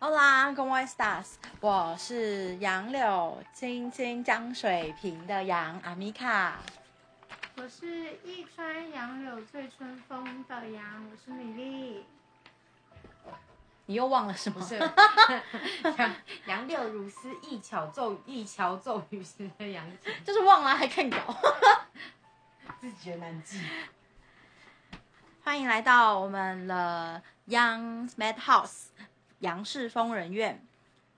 Hola, ¿cómo estás？我是杨柳青青江水平的杨阿米卡。我是一川杨柳醉春风的杨，我是米粒。你又忘了什么？不是 杨杨柳如丝，一巧奏一桥奏雨时的杨琴，就是忘了还看稿。自己觉得难记。欢迎来到我们的 Young Mad House 杨氏疯人院。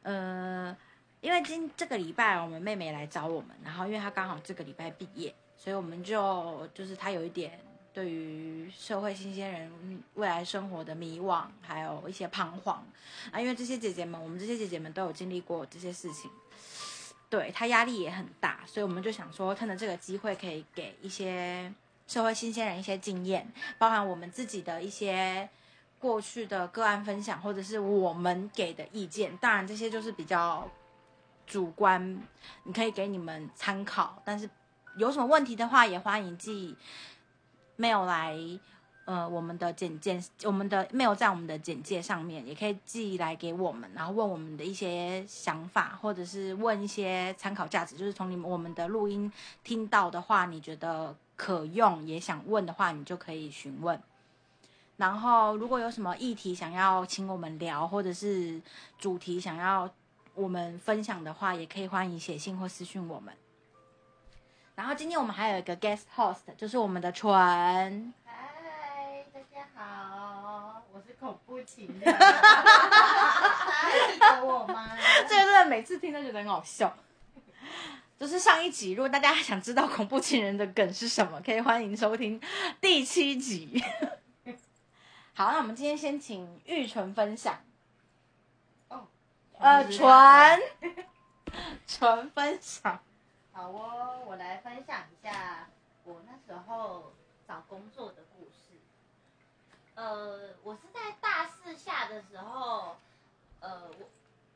呃，因为今这个礼拜我们妹妹来找我们，然后因为她刚好这个礼拜毕业，所以我们就就是她有一点对于社会新鲜人未来生活的迷惘，还有一些彷徨啊。因为这些姐姐们，我们这些姐姐们都有经历过这些事情，对她压力也很大，所以我们就想说，趁着这个机会，可以给一些社会新鲜人一些经验，包含我们自己的一些过去的个案分享，或者是我们给的意见。当然，这些就是比较主观，你可以给你们参考。但是有什么问题的话，也欢迎寄 mail 来，呃，我们的简介，我们的 mail 在我们的简介上面，也可以寄来给我们，然后问我们的一些想法，或者是问一些参考价值，就是从你们我们的录音听到的话，你觉得可用，也想问的话，你就可以询问。然后，如果有什么议题想要请我们聊，或者是主题想要我们分享的话，也可以欢迎写信或私讯我们。然后今天我们还有一个 guest host，就是我们的纯。嗨，大家好，我是恐怖情人，记得我吗？这个真的每次听都觉得很好笑。就是上一集，如果大家想知道恐怖情人的梗是什么，可以欢迎收听第七集。好，那我们今天先请玉纯分享。哦，呃，纯纯，分享。好哦，我来分享一下我那时候找工作的故事。呃，我是在大四下的时候，呃，我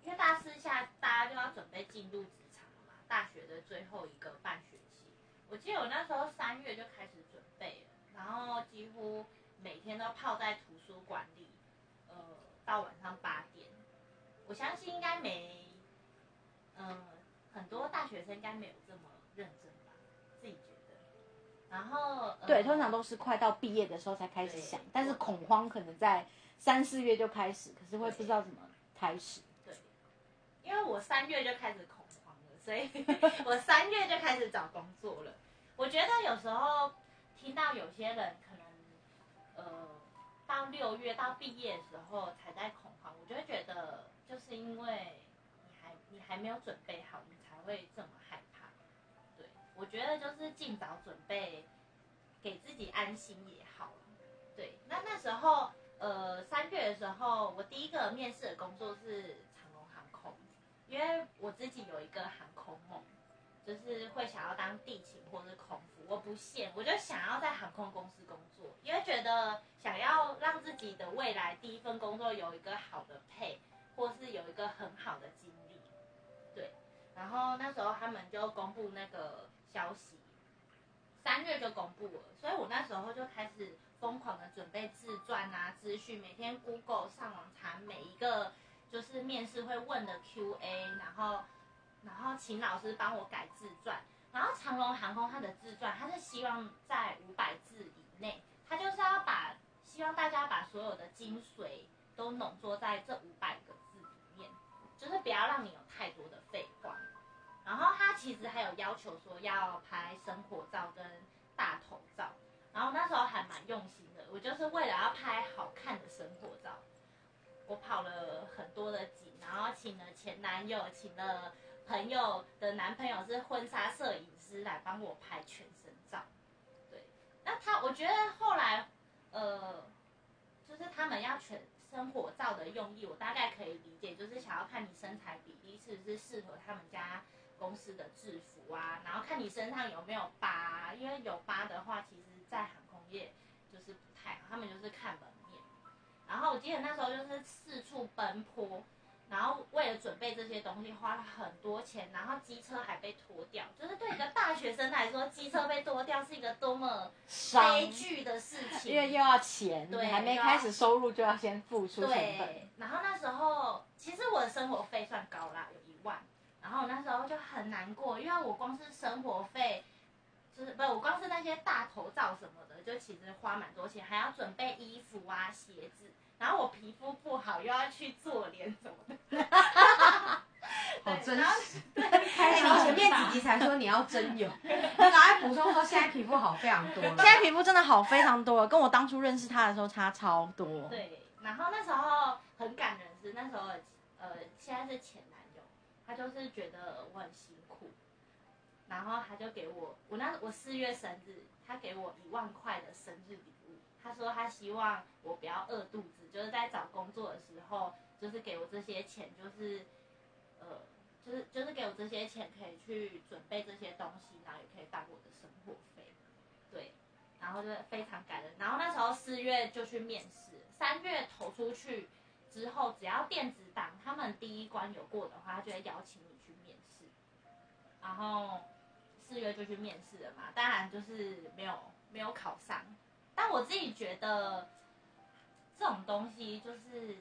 因为大四下大家就要准备进入职场了嘛，大学的最后一个半学期。我记得我那时候三月就开始准备了，然后几乎每天都泡在图书馆里，呃，到晚上八点。我相信应该没，嗯、很多大学生应该没有这么认真吧，自己觉得。然后，呃对，通常都是快到毕业的时候才开始想，但是恐慌可能在三四月就开始，可是会不知道怎么开始。对，因为我三月就开始恐慌了，所以 我三月就开始找工作了。我觉得有时候听到有些人可能，呃，到六月到毕业的时候才在恐慌，我就会觉得，就是因为你还你还没有准备好，你才会这么害怕。对，我觉得就是尽早准备，给自己安心也好。对，那那时候呃三月的时候，我第一个面试的工作是长龙航空，因为我自己有一个航空梦，就是会想要当地勤或是空服，我不限，我就想要在航空公司工作，因为觉得想要让自己的未来第一份工作有一个好的配，或是有一个很好的经历，对。然后那时候他们就公布那个消息，三月就公布了，所以我那时候就开始疯狂的准备自传啊、资讯，每天 Google 上网查每一个就是面试会问的 Q&A，然后然后请老师帮我改自传。然后长龙航空它的自传，它是希望在五百字以内，它就是要把希望大家把所有的精髓都浓缩在这五百个字里面，就是不要让你有太多的废话。然后他其实还有要求说要拍生活照跟大头照，然后那时候还蛮用心的，我就是为了要拍好看的生活照，我跑了很多的景，然后请了前男友，请了朋友的男朋友是婚纱摄影师来帮我拍全身照。对，那他我觉得后来呃，就是他们要全生活照的用意，我大概可以理解，就是想要看你身材比例是不是适合他们家公司的制服啊，然后看你身上有没有疤、因为有疤的话，其实在航空业就是不太好，他们就是看门面。然后我记得那时候就是四处奔波，然后为了准备这些东西花了很多钱，然后机车还被拖掉，就是对一个大学生来说，机车被拖掉是一个多么悲剧的事情。因为又要钱，对还没开始收入就要先付出成本。对，然后那时候其实我的生活费算高啦，有一万。然后那时候就很难过，因为我光是生活费，就是不，我光是那些大头照什么的，就其实花蛮多钱，还要准备衣服啊、鞋子。然后我皮肤不好，又要去做脸什么的。好真实。对，哎，你前面几集才说你要真有，你赶快补充说现在皮肤好非常多了。现在皮肤真的好非常多，跟我当初认识他的时候差超多。对，然后那时候很感人是那时候呃现在是前男友，他就是觉得我很辛苦，然后他就给我我那我四月生日，他给我一万块的生日礼物，他说他希望我不要饿肚子，就是在找工作的时候，就是给我这些钱，就是呃就是就是给我这些钱可以去准备这些东西，然后也可以当我的生活费，对。然后就非常感人。然后那时候四月就去面试，三月投出去之后，只要电子档他们第一关有过的话，他就会邀请你去面试。然后四月就去面试了嘛，当然就是没有没有考上。但我自己觉得这种东西就是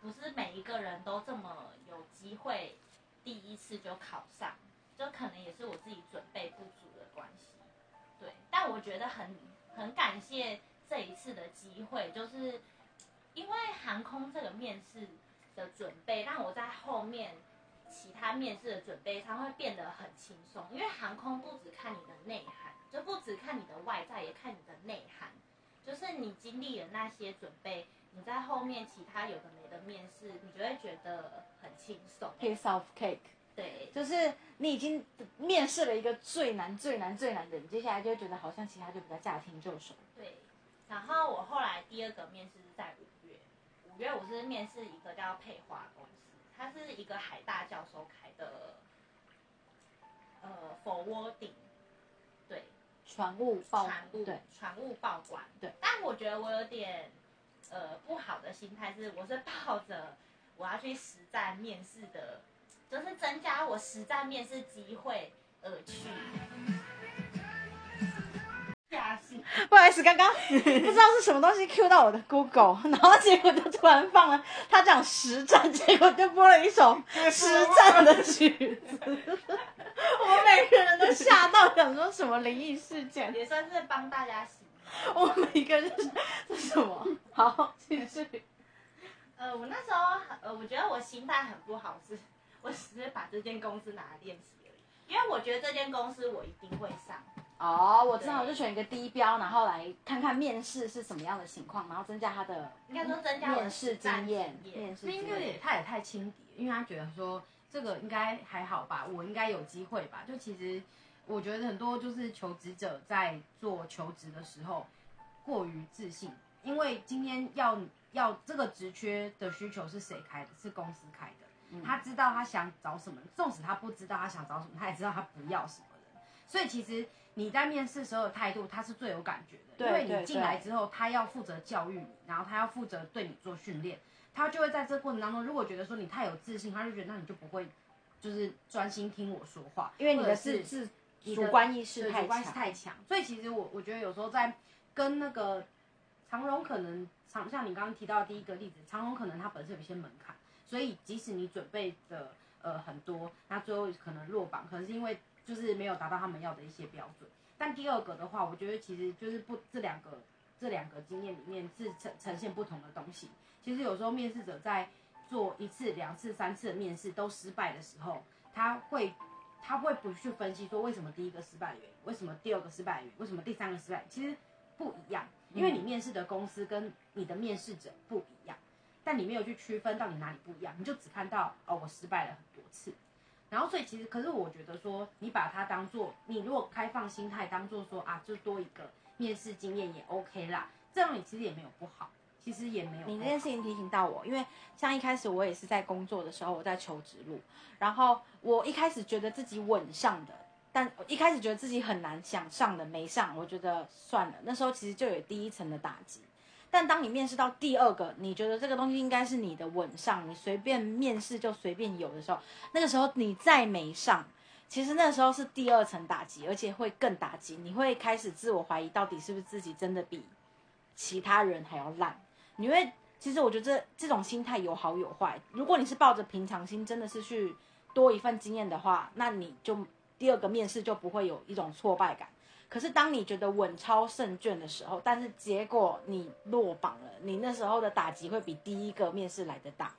不是每一个人都这么有机会第一次就考上，就可能也是我自己准备不足的关系。对，但我觉得很很感谢这一次的机会，就是因为航空这个面试的准备，让我在后面其他面试的准备上会变得很轻松。因为航空不只看你的内涵，就不只看你的外在，也看你的内涵。就是你经历了那些准备，你在后面其他有的没的面试，你就会觉得很轻松。piece of cake，对，就是你已经面试了一个最难、最难、最难的人，接下来就会觉得好像其他就比较驾轻就熟。对，然后我后来第二个面试是在五月，五月我是面试一个叫佩华公司，它是一个海大教授开的，呃，forwarding，对，船务报船务对，船务报关，对。但我觉得我有点呃不好的心态是，我是抱着我要去实战面试的，就是增加我实战面试机会而去。不好意思，刚刚 不知道是什么东西 Q 到我的 Google，然后结果就突然放了他讲实战，结果就播了一首实战的曲子，我们每个人都吓到，想说什么灵异事件，也算是帮大家洗。我们每个人是这是什么？好，继续。呃，我那时候呃，我觉得我心态很不好是，我只是把这间公司拿来练习而已，因为我觉得这间公司我一定会上。哦，我知道，就选一个低标，然后来看看面试是什么样的情况，然后增加他的应该说增加面试经验，经验面试那应该经验。也他也太轻敌了，因为他觉得说这个应该还好吧，我应该有机会吧。就其实我觉得很多就是求职者在做求职的时候过于自信，因为今天要要这个职缺的需求是谁开的？是公司开的。他知道他想找什么，纵使他不知道他想找什么，他也知道他不要什么人。所以其实你在面试时候的态度，他是最有感觉的，因为你进来之后，他要负责教育你，然后他要负责对你做训练，他就会在这个过程当中，如果觉得说你太有自信，他就觉得那你就不会就是专心听我说话，因为你的是自自你的主观意识太强，太强，所以其实我我觉得有时候在跟那个长荣可能长像你刚刚提到的第一个例子，长荣可能它本身有一些门槛，所以即使你准备的呃很多，那最后可能落榜，可能是因为就是没有达到他们要的一些标准。但第二个的话，我觉得其实就是不这两个这两个经验里面是呈呈现不同的东西。其实有时候面试者在做一次、两次、三次的面试都失败的时候，他会他会不去分析说为什么第一个失败的原因，为什么第二个失败的原因，为什么第三个失败，其实不一样，因为你面试的公司跟你的面试者不一样，但你没有去区分到底哪里不一样，你就只看到哦我失败了很多次，然后所以其实可是我觉得说你把它当做你如果开放心态当做说啊就多一个面试经验也 OK 啦，这样你其实也没有不好，其实也没有。你这件事情提醒到我，因为像一开始我也是在工作的时候，我在求职路，然后我一开始觉得自己稳上的，但一开始觉得自己很难想上的没上，我觉得算了，那时候其实就有第一层的打击。但当你面试到第二个，你觉得这个东西应该是你的稳上，你随便面试就随便有的时候，那个时候你再没上，其实那时候是第二层打击，而且会更打击，你会开始自我怀疑，到底是不是自己真的比其他人还要烂？你会，其实我觉得这这种心态有好有坏。如果你是抱着平常心，真的是去多一份经验的话，那你就第二个面试就不会有一种挫败感。可是当你觉得稳操胜券的时候，但是结果你落榜了，你那时候的打击会比第一个面试来的大。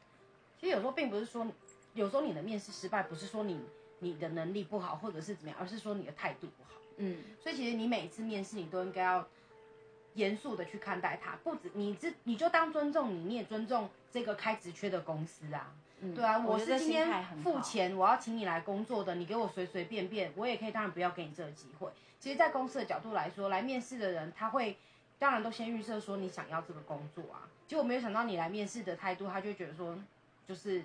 其实有时候并不是说，有时候你的面试失败，不是说你你的能力不好，或者是怎么样，而是说你的态度不好。嗯，所以其实你每一次面试，你都应该要严肃的去看待它，不止你这你就当尊重你，你也尊重这个开职缺的公司啊。嗯对啊，我是今天付钱，我要请你来工作的，你给我随随便便，我也可以，当然不要给你这个机会。其实，在公司的角度来说，来面试的人他会，当然都先预设说你想要这个工作啊。结果没有想到你来面试的态度，他就觉得说，就是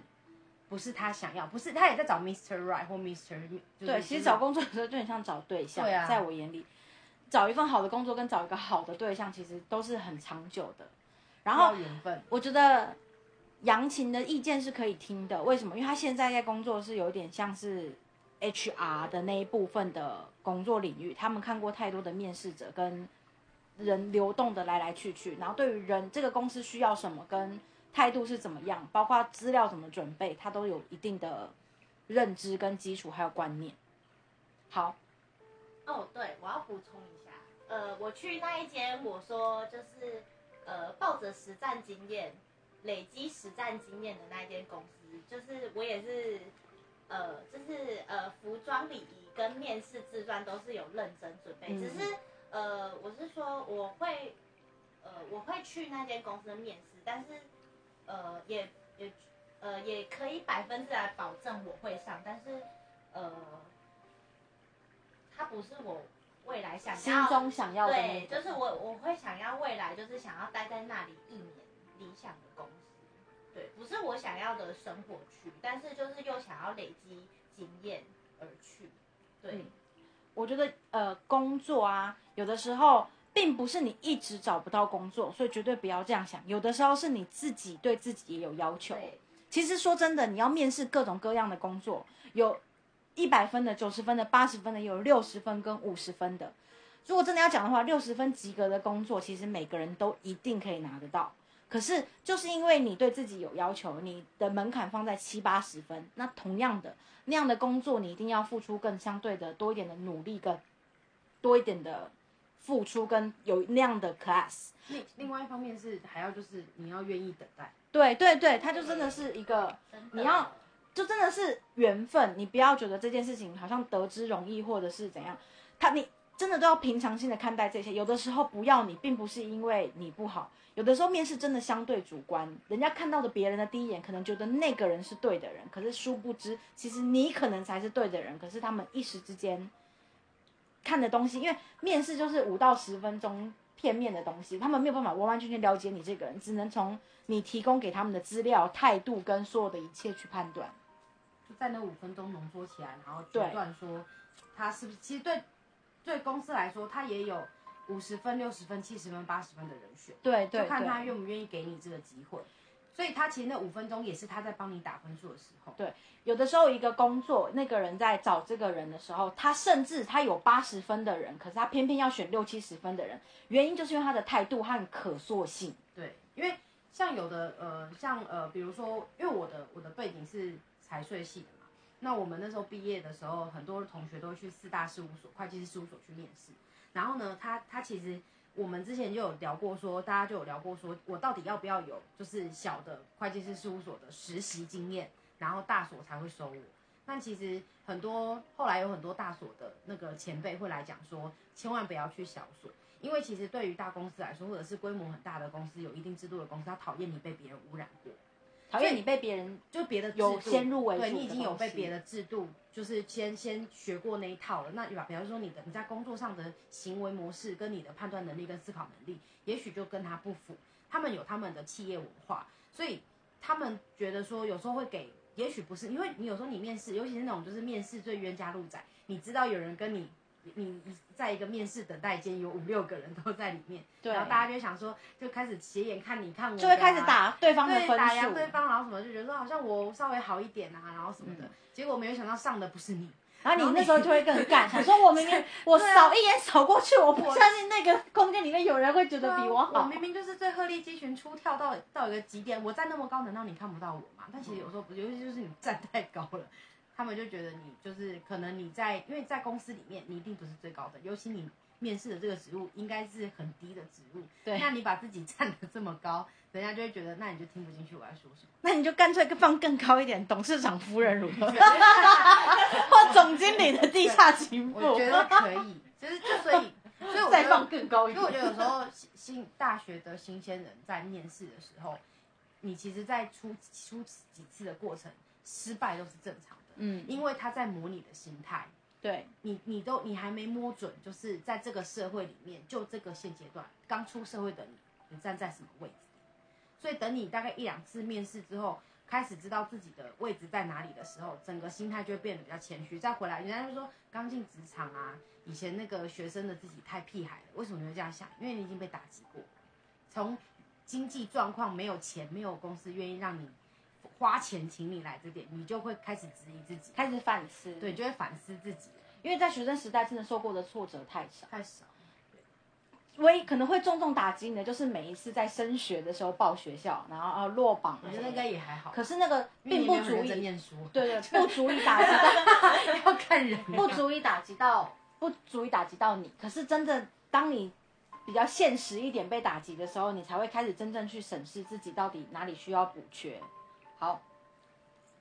不是他想要，不是他也在找 Mr. Right 或是对，其实找工作的时候就很像找对象，对啊在我眼里，找一份好的工作跟找一个好的对象，其实都是很长久的。然后缘分。我觉得杨琴的意见是可以听的，为什么？因为他现在在工作是有点像是 HR 的那一部分的工作领域，他们看过太多的面试者跟人流动的来来去去，然后对于人这个公司需要什么跟态度是怎么样，包括资料怎么准备，他都有一定的认知跟基础还有观念。好，哦，对，我要补充一下，呃，我去那一间，我说就是呃，抱着实战经验、累积实战经验的那一间公司，就是我也是，呃，就是呃，服装礼仪跟面试自传都是有认真准备，嗯只是呃，我是说我会，呃，我会去那间公司面试，但是呃，也也呃，也可以百分之百保证我会上，但是呃。它不是我未来想要心中想要的那对，个就是我我会想要未来就是想要待在那里一年理想的公司，对，不是我想要的生活区，但是就是又想要累积经验而去，对，嗯。我觉得呃，工作啊，有的时候并不是你一直找不到工作，所以绝对不要这样想。有的时候是你自己对自己也有要求。其实说真的，你要面试各种各样的工作，有一百分的、九十分的、八十分的，也有六十分跟五十分的。如果真的要讲的话，六十分及格的工作，其实每个人都一定可以拿得到。可是就是因为你对自己有要求，你的门槛放在七八十分，那同样的那样的工作，你一定要付出更相对的多一点的努力，跟多一点的付出，跟有那样的 class。另另外一方面是还要就是你要愿意等待。对对对，他就真的是一个你要就真的是缘分，你不要觉得这件事情好像得之容易，或者是怎样，他你真的都要平常心的看待这些。有的时候不要你，并不是因为你不好，有的时候面试真的相对主观，人家看到的别人的第一眼可能觉得那个人是对的人，可是殊不知其实你可能才是对的人，可是他们一时之间看的东西，因为面试就是五到十分钟片面的东西，他们没有办法完完全全了解你这个人，只能从你提供给他们的资料、态度跟所有的一切去判断。就在那五分钟浓缩起来，然后对决断说他是不是。其实对对公司来说，他也有五十分、六十分、七十分、八十分的人选，对对就看他，愿不愿意给你这个机会。所以他其实那五分钟也是他在帮你打分数的时候。对有的时候一个工作，那个人在找这个人的时候，他甚至他有八十分的人，可是他偏偏要选六七十分的人，原因就是因为他的态度和可塑性。对，因为像有的呃，像呃，比如说，因为我的我的背景是财税系的嘛，那我们那时候毕业的时候，很多同学都会去四大事务所、会计师事务所去面试。然后呢，他他其实我们之前就有聊过说，大家就有聊过说，我到底要不要有就是小的会计师事务所的实习经验，然后大所才会收我。但其实很多后来有很多大所的那个前辈会来讲说，千万不要去小所，因为其实对于大公司来说，或者是规模很大的公司、有一定制度的公司，他讨厌你被别人污染过，讨厌你被别人就别的制有度先入为主对你已经有被别的制度，就是先先学过那一套了。那比比方说你的你在工作上的行为模式，跟你的判断能力跟思考能力，也许就跟他不符。他们有他们的企业文化，所以他们觉得说有时候会给，也许不是，因为你有时候你面试，尤其是那种就是面试最冤家路窄，你知道有人跟你你在一个面试等待间有五六个人都在里面，对然后大家就想说，就开始斜眼看你看我啊，就会开始打对方的对打量分数，对方，然后什么就觉得说好像我稍微好一点啊，然后什么的，嗯结果没有想到上的不是你，然后你那时候就会更干，想说我明明我扫一眼扫过去，我不相信那个空间里面有人会觉得比我好我好。明明就是最鹤立鸡群出跳到到一个极点，我站那么高，难道你看不到我吗？但其实有时候尤其就是你站太高了，他们就觉得你就是可能你在，因为在公司里面你一定不是最高的，尤其你面试的这个职务应该是很低的职务，对那你把自己站得这么高，人家就会觉得那你就听不进去我在说什么。那你就干脆放更高一点，董事长夫人如何？或总经理的地下情妇，我觉得可以，就是就所以，所以我再放，更高一点所以我觉。得有时候新新大学的新鲜人在面试的时候，你其实，在出出几次的过程，失败都是正常的，嗯，因为他在模拟的心态。对，你你都你还没摸准，就是在这个社会里面，就这个现阶段刚出社会的你，你站在什么位置？所以等你大概一两次面试之后，开始知道自己的位置在哪里的时候，整个心态就会变得比较谦虚。再回来，人家就说刚进职场啊，以前那个学生的自己太屁孩了。为什么你会这样想？因为你已经被打击过，从经济状况没有钱，没有公司愿意让你花钱请你来这点，你就会开始质疑自己，开始反思。对，，就会反思自己。因为在学生时代真的受过的挫折太少，太少。唯一可能会重重打击你的就是每一次在升学的时候报学校，然后啊落榜，我觉得那应该也还好，可是那个并不足以，念书，对对，不足以打击到，要看人，不足以打击到，不足以打击到你。可是真的，当你比较现实一点被打击的时候，你才会开始真正去审视自己到底哪里需要补缺。好，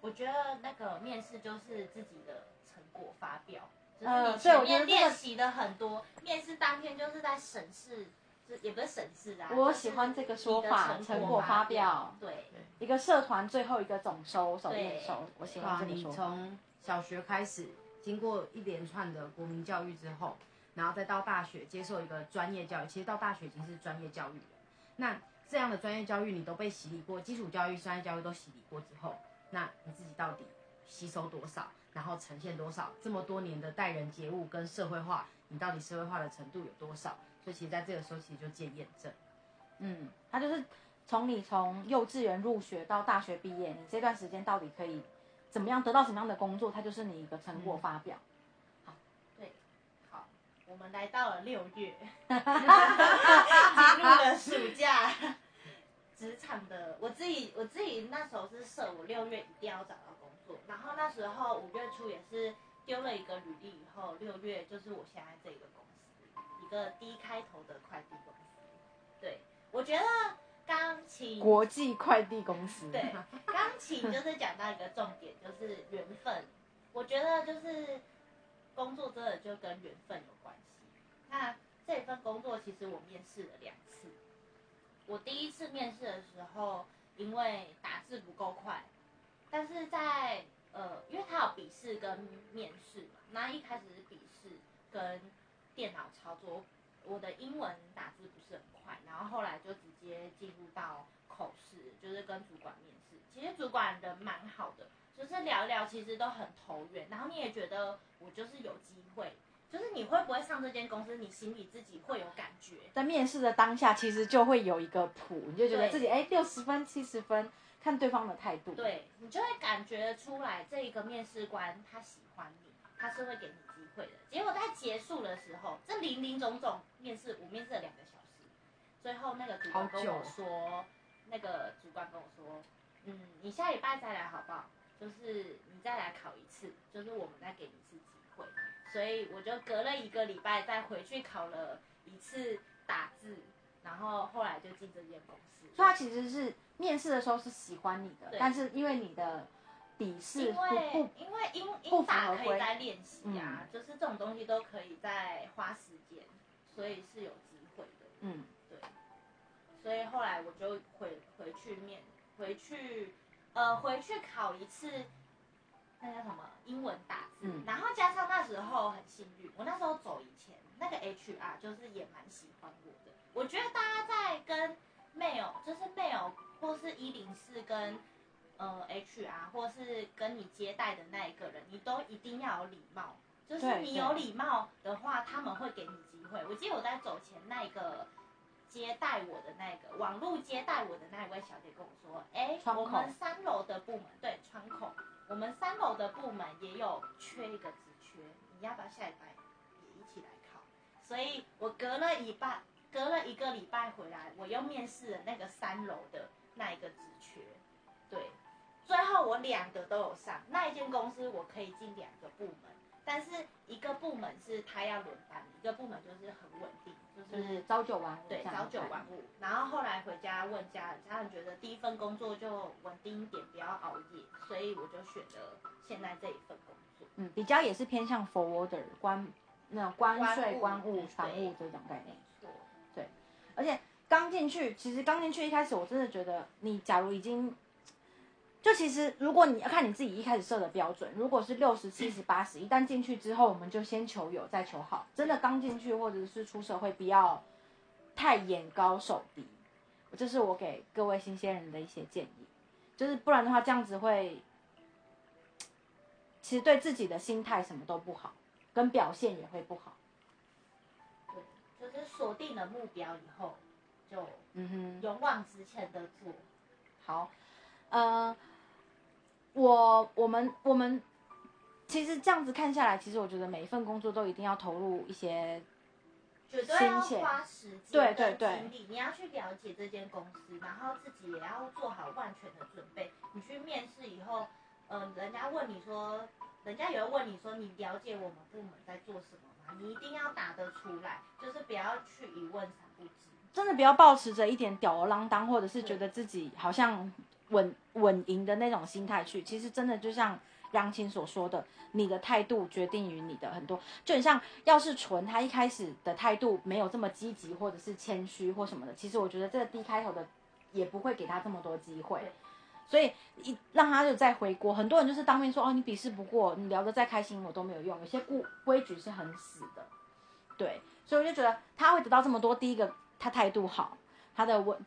我觉得那个面试就是自己的成果发表，就是呃你前面练习的很多，面试当天就是在审视，这也不是审视啊。我喜欢这个说法成成果发表对，一个社团最后一个总收手验对收，我喜欢这个说法。从小学开始，经过一连串的国民教育之后，然后再到大学接受一个专业教育，其实到大学已经是专业教育了。那这样的专业教育你都被洗礼过，基础教育、专业教育都洗礼过之后，那你自己到底吸收多少，然后呈现多少？这么多年的待人接物跟社会化，你到底社会化的程度有多少？所以其实在这个时候，其实就见验证。嗯，他就是从你从幼稚园入学到大学毕业，你这段时间到底可以怎么样得到什么样的工作，它就是你一个成果发表。好，我们来到了六月，进入了暑假。职场的我自己，我自己那时候是设我六月一定要找到工作，然后那时候五月初也是丢了一个履历以后，六月就是我现在这个公司，一个 D 开头的快递公司。对，我觉得钢琴国际快递公司，对，钢琴就是讲到一个重点，就是缘分。我觉得就是工作真的就跟缘分有关系。那这份工作其实我面试了两次，我第一次面试的时候，因为打字不够快，但是在呃，因为他有笔试跟面试嘛，那一开始是笔试跟电脑操作，我的英文打字不是很快，然后后来就直接进入到口试，就是跟主管面试。其实主管人蛮好的，就是聊一聊，其实都很投缘，然后你也觉得我就是有机会，就是你会不会上这间公司，你心里自己会有感觉。在面试的当下，其实就会有一个谱，你就觉得自己哎六十分、七十分，看对方的态度。，对你就会感觉出来，这一个面试官他喜欢你，他是会给你机会的。结果在结束的时候，这零零总总面试，我面试了两个小时，最后那个主管跟我说，那个主管跟我说，嗯，你下礼拜再来好不好？就是你再来考一次，就是我们再给你一次机会。所以我就隔了一个礼拜再回去考了一次打字，然后后来就进这间公司。所以他其实是面试的时候是喜欢你的，但是因为你的笔试不因为不因为英英法可以再练习啊，就是这种东西都可以再花时间，所以是有机会的。嗯，对，所以后来我就回回去面，回去呃回去考一次，那叫什么英文打字，嗯。然后加上那时候很幸运，我那时候走以前那个 HR 就是也蛮喜欢我的，我觉得大家在跟 mail 就是 mail 或是一零四跟呃 HR 或是跟你接待的那一个人，你都一定要有礼貌，就是对你有礼貌的话，他们会给你机会。我记得我在走前那个接待我的那个网络接待我的那一位小姐跟我说，哎，我们三楼的部门对窗口，我们三楼的部门也有缺一个职缺，你要不要下礼拜也一起来考？所以我隔了一半，隔了一个礼拜回来，我又面试了那个三楼的那一个职缺，对，最后我两个都有上。那一间公司我可以进两个部门，但是一个部门是他要轮班，一个部门就是很稳定，就就是是朝九晚五，对朝九晚五。然后后来回家问家人，家人觉得第一份工作就稳定一点，不要熬夜，所以我就选了现在这一份工作。嗯，比较也是偏向 forwarder 关那种关税、关务防务、船务这种概念没。错，而且刚进去，其实刚进去一开始，我真的觉得你假如已经，就其实如果你要看你自己一开始设的标准，如果是六十七十八十，一旦进去之后，我们就先求有再求好。真的刚进去或者是出社会，不要太眼高手低，这是我给各位新鲜人的一些建议。就是不然的话，这样子会，其实对自己的心态什么都不好，跟表现也会不好。对，就是锁定了目标以后，就嗯哼。勇往直前的做。好，呃，我我们我们其实这样子看下来，其实我觉得每一份工作都一定要投入一些，绝对要心血花时间对对对你要去了解这间公司，然后自己也要做好万全的准备。你去面试以后，呃，人家问你说，人家也会问你说，你了解我们部门在做什么吗？你一定要答得出来，就是不要去一问三不知。真的不要抱持着一点吊儿郎当，或者是觉得自己好像稳稳赢的那种心态去。其实真的就像杨青所说的，你的态度决定于你的很多，就很像要是纯他一开始的态度没有这么积极，或者是谦虚或什么的，其实我觉得这个 D 开头的也不会给他这么多机会。所以一让他就再回国，很多人就是当面说哦，你笔试不过，你聊得再开心我都没有用，有些规规矩是很死的，对，所以我就觉得他会得到这么多，第一个他态度好，他的文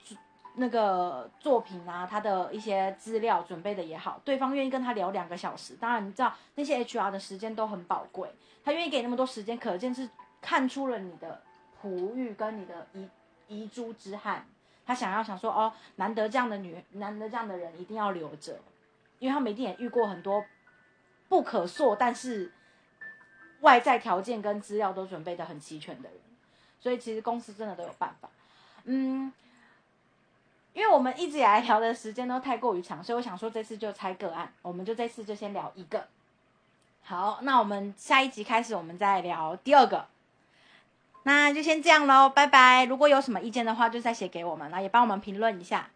那个作品啊，他的一些资料准备的也好，对方愿意跟他聊两个小时，当然你知道那些 HR 的时间都很宝贵，他愿意给那么多时间，可见是看出了你的璞玉跟你的遗遗珠之憾。他想要想说哦，难得这样的女，难得这样的人一定要留着，因为他们一定也遇过很多不可塑，但是外在条件跟资料都准备的很齐全的人，所以其实公司真的都有办法。嗯，因为我们一直以来聊的时间都太过于长，所以我想说这次就拆个案，我们就这次就先聊一个。好，那我们下一集开始，我们再聊第二个。那就先这样喽，拜拜。如果有什么意见的话，就再写给我们，然后也帮我们评论一下。